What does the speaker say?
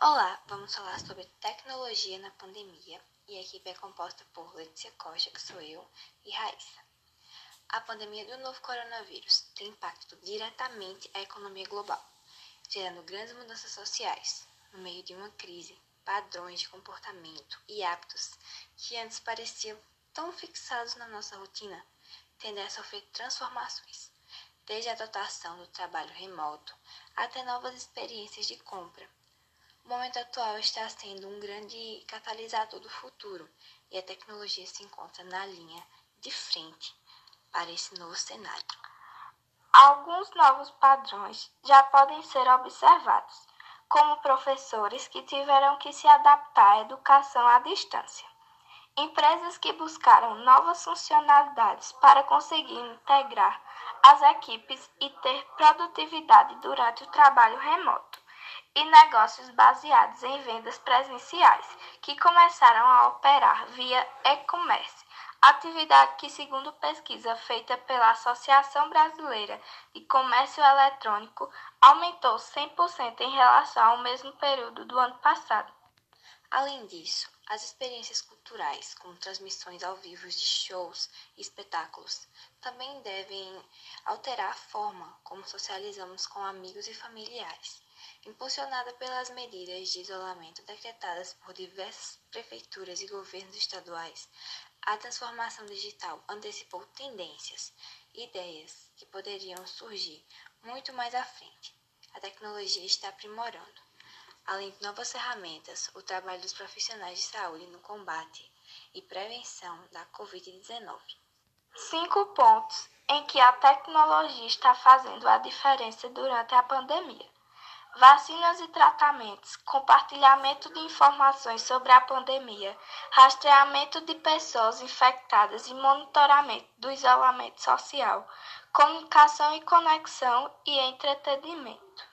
Olá, vamos falar sobre tecnologia na pandemia e a equipe é composta por Letícia Costa, que sou eu, e Raíssa. A pandemia do novo coronavírus tem impacto diretamente à economia global, gerando grandes mudanças sociais. No meio de uma crise, padrões de comportamento e hábitos que antes pareciam tão fixados na nossa rotina tendem a sofrer transformações, desde a adotação do trabalho remoto até novas experiências de compra o momento atual está sendo um grande catalisador do futuro e a tecnologia se encontra na linha de frente para esse novo cenário. Alguns novos padrões já podem ser observados, como professores que tiveram que se adaptar à educação à distância. Empresas que buscaram novas funcionalidades para conseguir integrar as equipes e ter produtividade durante o trabalho remoto e negócios baseados em vendas presenciais, que começaram a operar via e-commerce, atividade que, segundo pesquisa feita pela Associação Brasileira de Comércio Eletrônico, aumentou 100% em relação ao mesmo período do ano passado. Além disso, as experiências culturais, como transmissões ao vivo de shows e espetáculos, também devem alterar a forma como socializamos com amigos e familiares. Impulsionada pelas medidas de isolamento decretadas por diversas prefeituras e governos estaduais, a transformação digital antecipou tendências e ideias que poderiam surgir muito mais à frente. A tecnologia está aprimorando. Além de novas ferramentas, o trabalho dos profissionais de saúde no combate e prevenção da Covid-19. Cinco pontos em que a tecnologia está fazendo a diferença durante a pandemia vacinas e tratamentos, compartilhamento de informações sobre a pandemia, rastreamento de pessoas infectadas e monitoramento do isolamento social, comunicação e conexão e entretenimento.